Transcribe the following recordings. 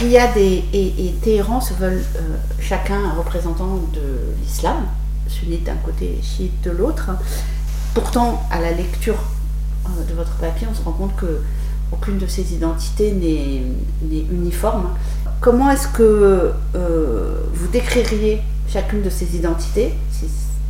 Riyad et, Téhéran se veulent chacun un représentant de l'islam, sunnite d'un côté chiite de l'autre. Pourtant, à la lecture de votre papier, on se rend compte que aucune de ces identités n'est uniforme. Comment est-ce que vous décririez chacune de ces identités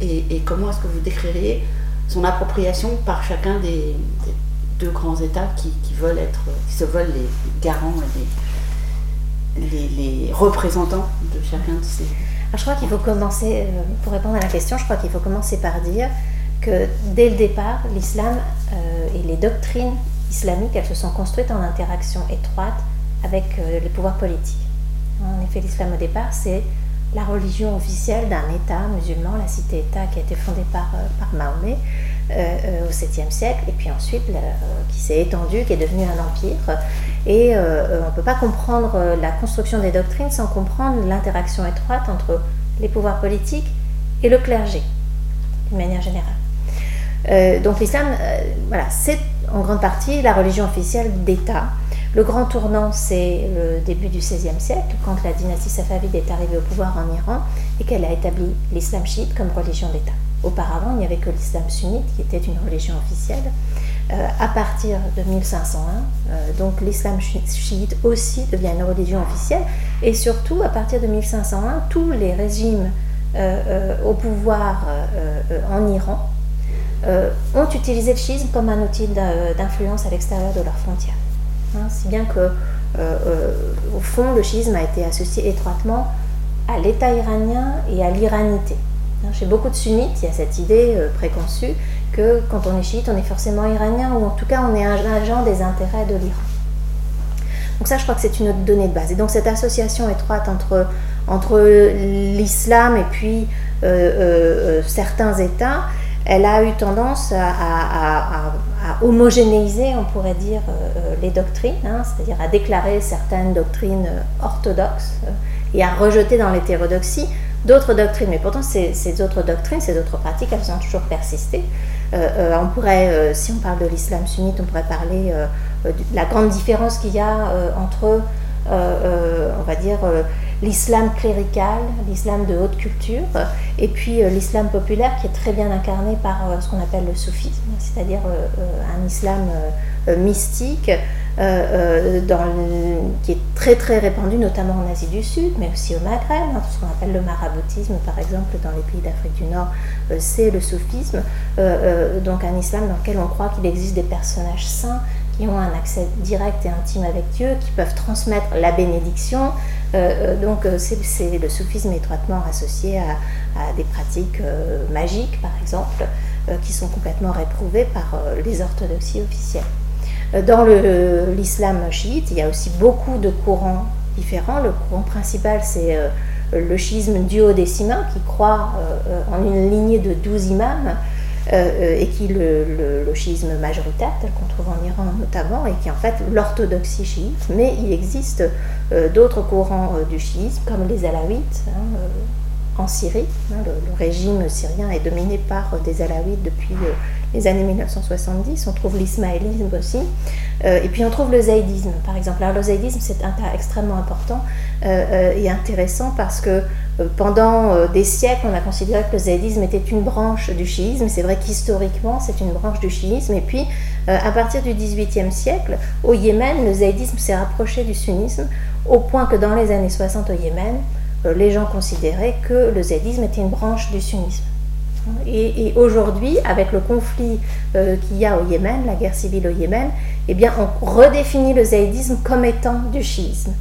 et, comment est-ce que vous décririez son appropriation par chacun des, deux grands États qui, veulent être, qui se veulent les garants et les, les, représentants de chacun de ces. je crois qu'il faut commencer, euh, pour répondre à la question, je crois qu'il faut commencer par dire que dès le départ, l'islam euh, et les doctrines islamiques, elles se sont construites en interaction étroite avec euh, les pouvoirs politiques. En effet, l'islam au départ, c'est la religion officielle d'un État musulman, la cité-État qui a été fondée par, par Mahomet euh, au 7e siècle, et puis ensuite qui s'est étendue, qui est devenue un empire. Et on ne peut pas comprendre la construction des doctrines sans comprendre l'interaction étroite entre les pouvoirs politiques et le clergé, d'une manière générale. donc l'islam, voilà, c'est en grande partie la religion officielle d'État le grand tournant, c'est le début du XVIe siècle, quand la dynastie safavide est arrivée au pouvoir en Iran et qu'elle a établi l'islam chiite comme religion d'État. Auparavant, il n'y avait que l'islam sunnite qui était une religion officielle. Euh, à partir de 1501, euh, donc l'islam chiite aussi devient une religion officielle. Et surtout, à partir de 1501, tous les régimes euh, au pouvoir en Iran ont utilisé le schisme comme un outil d'influence à l'extérieur de leurs frontières. Hein, si bien que, au fond, le schisme a été associé étroitement à l'État iranien et à l'iranité. Chez beaucoup de sunnites, il y a cette idée euh, préconçue que quand on est chiite, on est forcément iranien, ou en tout cas, on est un agent des intérêts de l'Iran. Donc ça, je crois que c'est une autre donnée de base. Et donc cette association étroite entre, entre l'islam et puis certains États, elle a eu tendance à, homogénéiser, on pourrait dire, euh, euh, les doctrines, hein, c'est-à-dire à déclarer certaines doctrines euh, orthodoxes et à rejeter dans l'hétérodoxie d'autres doctrines. Mais pourtant, ces, autres doctrines, ces autres pratiques, elles ont toujours persisté. on pourrait, si on parle de l'islam sunnite, on pourrait parler de la grande différence qu'il y a entre, on va dire, l'islam clérical, l'islam de haute culture, et puis euh, l'islam populaire qui est très bien incarné par euh, ce qu'on appelle le soufisme, c'est-à-dire euh, un islam mystique qui est très très répandu notamment en Asie du Sud, mais aussi au Maghreb, hein, ce qu'on appelle le maraboutisme par exemple dans les pays d'Afrique du Nord, c'est le soufisme, donc un islam dans lequel on croit qu'il existe des personnages saints qui ont un accès direct et intime avec Dieu, qui peuvent transmettre la bénédiction. Euh, euh, donc euh, c'est le soufisme étroitement associé à, des pratiques magiques, par exemple, qui sont complètement réprouvées par les orthodoxies officielles. Dans l'islam chiite, il y a aussi beaucoup de courants différents. Le courant principal, c'est le schisme duodécimain, qui croit en une lignée de douze imams euh, euh, et qui le, le, schisme majoritaire, tel qu'on trouve en Iran notamment, et qui est en fait l'orthodoxie chiite, mais il existe euh, d'autres courants du schisme, comme les alaouites hein, en Syrie. Hein, le, régime syrien est dominé par des alaouites depuis les années 1970. On trouve l'ismaélisme aussi. et puis on trouve le zaïdisme, par exemple. Alors le zaïdisme, c'est un cas extrêmement important et intéressant parce que euh, pendant euh, des siècles, on a considéré que le zaïdisme était une branche du chiisme. C'est vrai qu'historiquement, c'est une branche du chiisme. Et puis, euh, à partir du XVIIIe siècle, au Yémen, le zaïdisme s'est rapproché du sunnisme, au point que dans les années 60 au Yémen, les gens considéraient que le zaïdisme était une branche du sunnisme. Et, aujourd'hui, avec le conflit qu'il y a au Yémen, la guerre civile au Yémen, eh bien, on redéfinit le zaïdisme comme étant du chiisme.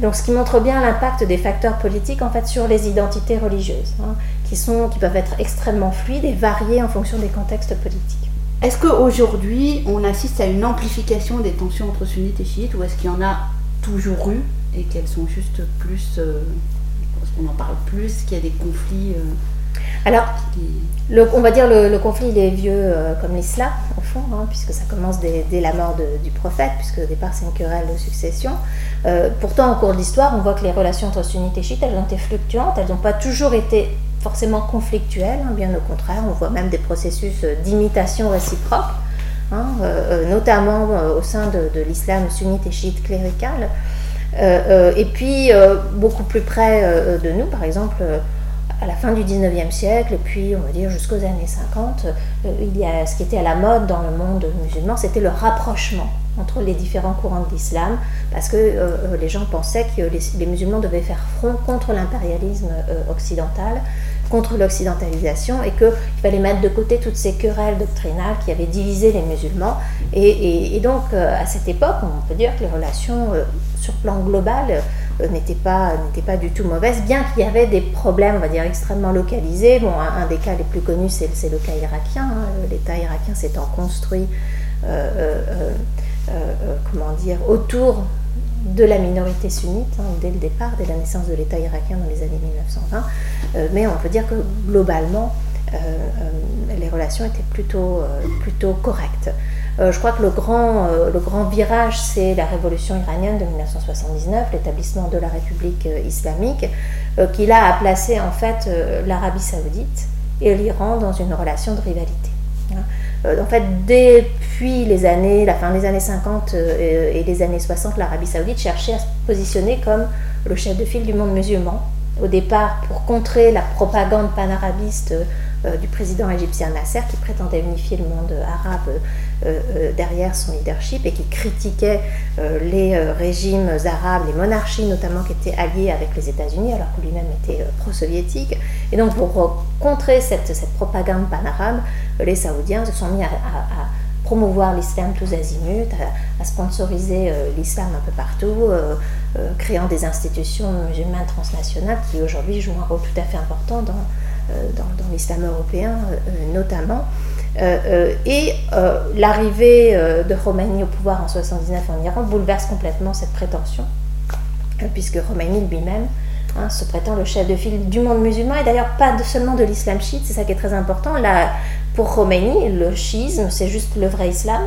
Donc, ce qui montre bien l'impact des facteurs politiques en fait sur les identités religieuses, hein, qui, sont, qui peuvent être extrêmement fluides et variées en fonction des contextes politiques. Est-ce qu'aujourd'hui, on assiste à une amplification des tensions entre sunnites et chiites, ou est-ce qu'il y en a toujours eu et qu'elles sont juste plus. Euh, qu'on en parle plus, qu'il y a des conflits euh, alors, on va dire le, le conflit il est vieux euh, comme l'islam, au fond, hein, puisque ça commence dès, la mort du prophète, puisque au départ c'est une querelle de succession. Euh, pourtant, au cours de l'histoire, on voit que les relations entre sunnites et chiites, elles ont été fluctuantes, elles n'ont pas toujours été forcément conflictuelles, hein, bien au contraire, on voit même des processus euh, d'imitation réciproque, hein, notamment au sein de, de l'islam sunnite et chiite clérical. et puis, beaucoup plus près de nous, par exemple, à la fin du 19e siècle, et puis on va dire jusqu'aux années 50, il y a ce qui était à la mode dans le monde musulman, c'était le rapprochement entre les différents courants de l'islam, parce que les gens pensaient que les, musulmans devaient faire front contre l'impérialisme occidental, contre l'occidentalisation et qu'il fallait mettre de côté toutes ces querelles doctrinales qui avaient divisé les musulmans. Et, donc, euh, à cette époque, on peut dire que les relations euh, sur plan global euh, n'étaient pas, du tout mauvaises, bien qu'il y avait des problèmes, on dire, extrêmement localisés. Bon, un, des cas les plus connus, c'est, le cas irakien. Hein. L'État irakien s'étant construit, comment dire, autour de la minorité sunnite hein, dès le départ, dès la naissance de l'État irakien dans les années 1920. Euh, mais on peut dire que globalement, euh, euh, les relations étaient plutôt, plutôt correctes. Je crois que le grand, le grand virage, c'est la révolution iranienne de 1979, l'établissement de la République islamique, qui là a placé en fait l'Arabie saoudite et l'Iran dans une relation de rivalité. Hein. Euh, en fait, depuis les années, la fin des années 50 euh, et les années 60, l'Arabie saoudite cherchait à se positionner comme le chef de file du monde musulman. Au départ, pour contrer la propagande panarabiste euh, du président égyptien Nasser, qui prétendait unifier le monde arabe derrière son leadership et qui critiquait les régimes arabes, les monarchies notamment qui étaient alliées avec les États-Unis, alors que lui-même était pro-soviétique. Et donc, pour contrer cette, cette propagande panarabe, les Saoudiens se sont mis à, promouvoir l'islam tous azimuts, à, sponsoriser euh, l'islam un peu partout, euh, euh, créant des institutions musulmanes transnationales qui aujourd'hui jouent un rôle tout à fait important dans, dans, l'islam européen notamment. Et l'arrivée de Khomeini au pouvoir en 79 en Iran bouleverse complètement cette prétention, puisque Khomeini lui-même Hein, se prétend le chef de file du monde musulman, et d'ailleurs pas seulement de l'islam chiite, c'est ça qui est très important. Pour Khomeini, le chiisme, c'est juste le vrai islam.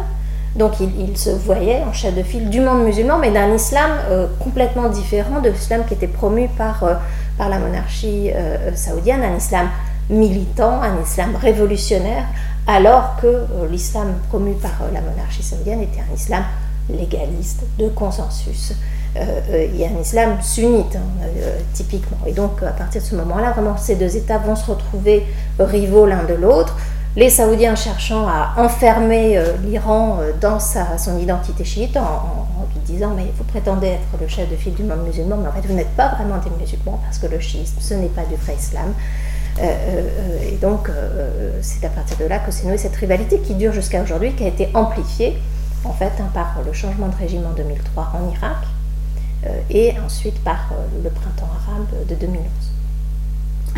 Donc il, se voyait en chef de file du monde musulman, mais d'un islam euh, complètement différent de l'islam qui était promu par, euh, par la monarchie euh, saoudienne, un islam militant, un islam révolutionnaire, alors que l'islam promu par la monarchie saoudienne était un islam légaliste, de consensus. Euh, euh, il y a un islam sunnite, hein, euh, typiquement. Et donc, à partir de ce moment-là, vraiment, ces deux États vont se retrouver rivaux l'un de l'autre. Les Saoudiens cherchant à enfermer l'Iran dans sa, son identité chiite en, lui disant Mais vous prétendez être le chef de file du monde musulman, mais en fait, vous n'êtes pas vraiment des musulmans parce que le chiisme, ce n'est pas du vrai islam. Et donc, c'est à partir de là que s'est nouée cette rivalité qui dure jusqu'à aujourd'hui, qui a été amplifiée en fait hein, par le changement de régime en 2003 en Irak, euh, et ensuite par euh, le printemps arabe de 2011.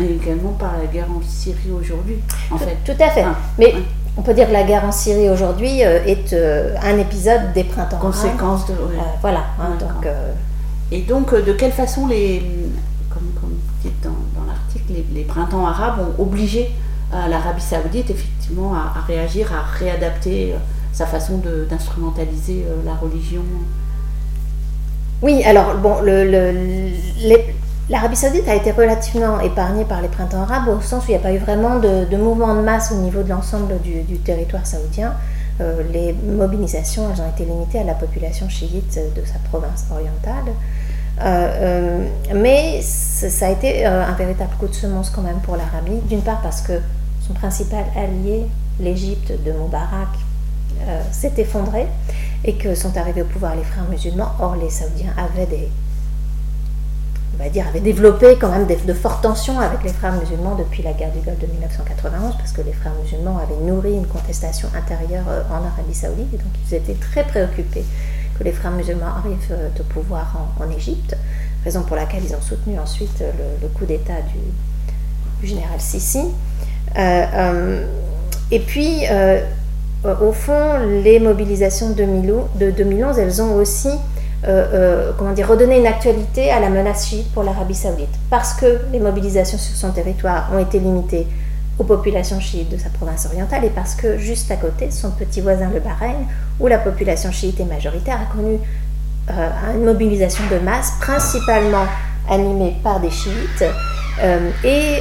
Et également par la guerre en Syrie aujourd'hui, en tout, fait. Tout à fait. Mais on peut dire que la guerre en Syrie aujourd'hui euh, est un épisode des printemps Conséquence arabes. de. voilà. Hein, donc, Et donc, de quelle façon les, comme, comme vous dites dans, les, printemps arabes ont obligé l'Arabie Saoudite effectivement à, réagir, à réadapter sa façon d'instrumentaliser la religion oui, alors bon, l'Arabie saoudite a été relativement épargnée par les printemps arabes au sens où il n'y a pas eu vraiment de, mouvement de masse au niveau de l'ensemble du, territoire saoudien. Euh, les mobilisations, elles ont été limitées à la population chiite de sa province orientale. Euh, euh, mais ça a été un véritable coup de semence quand même pour l'Arabie, d'une part parce que son principal allié, l'Égypte de Moubarak, s'est effondré, et que sont arrivés au pouvoir les frères musulmans. Or, les Saoudiens avaient on va dire, avaient développé quand même de fortes tensions avec les frères musulmans depuis la guerre du Golfe de 1991, parce que les frères musulmans avaient nourri une contestation intérieure euh, en Arabie Saoudite, et donc ils étaient très préoccupés les frères musulmans arrivent euh, au pouvoir en, Égypte, raison pour laquelle ils ont soutenu ensuite euh, le, coup d'État du, général Sisi. et puis, euh, au fond, les mobilisations de 2011, elles ont aussi euh, euh, comment dire, redonné une actualité à la menace chiite pour l'Arabie saoudite. Parce que les mobilisations sur son territoire ont été limitées aux populations chiites de sa province orientale et parce que juste à côté, son petit voisin le Bahreïn, où la population chiite est majoritaire, a connu une mobilisation de masse, principalement animée par des chiites, et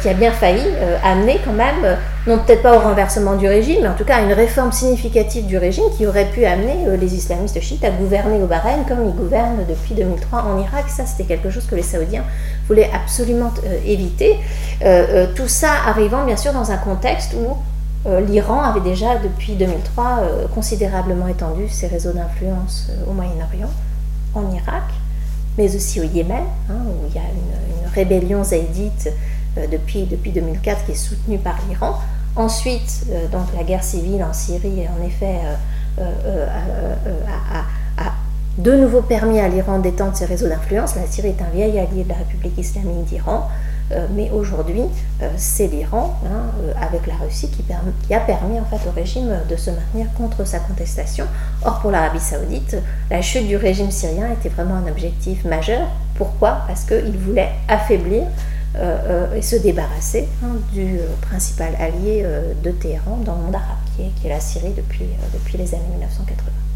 qui a bien failli amener quand même non peut-être pas au renversement du régime, mais en tout cas à une réforme significative du régime qui aurait pu amener euh, les islamistes chiites à gouverner au Bahreïn comme ils gouvernent depuis 2003 en Irak. Ça, c'était quelque chose que les Saoudiens voulaient absolument euh, éviter. tout ça arrivant bien sûr dans un contexte où l'Iran avait déjà depuis 2003 considérablement étendu ses réseaux d'influence au Moyen-Orient, en Irak, mais aussi au Yémen, hein, où il y a une, rébellion zaïdite depuis, depuis 2004 qui est soutenue par l'Iran. Ensuite, euh, donc la guerre civile en Syrie, en effet, euh, euh, a, de nouveau permis à l'Iran d'étendre ses réseaux d'influence. La Syrie est un vieil allié de la République islamique d'Iran, mais aujourd'hui, c'est l'Iran, hein, avec la Russie, qui, qui, a permis en fait au régime de se maintenir contre sa contestation. Or, pour l'Arabie saoudite, la chute du régime syrien était vraiment un objectif majeur. Pourquoi? Parce qu'il voulait affaiblir et se débarrasser hein, du euh, principal allié de Téhéran dans le monde arabe, qui est, qui est la Syrie depuis, depuis les années 1980.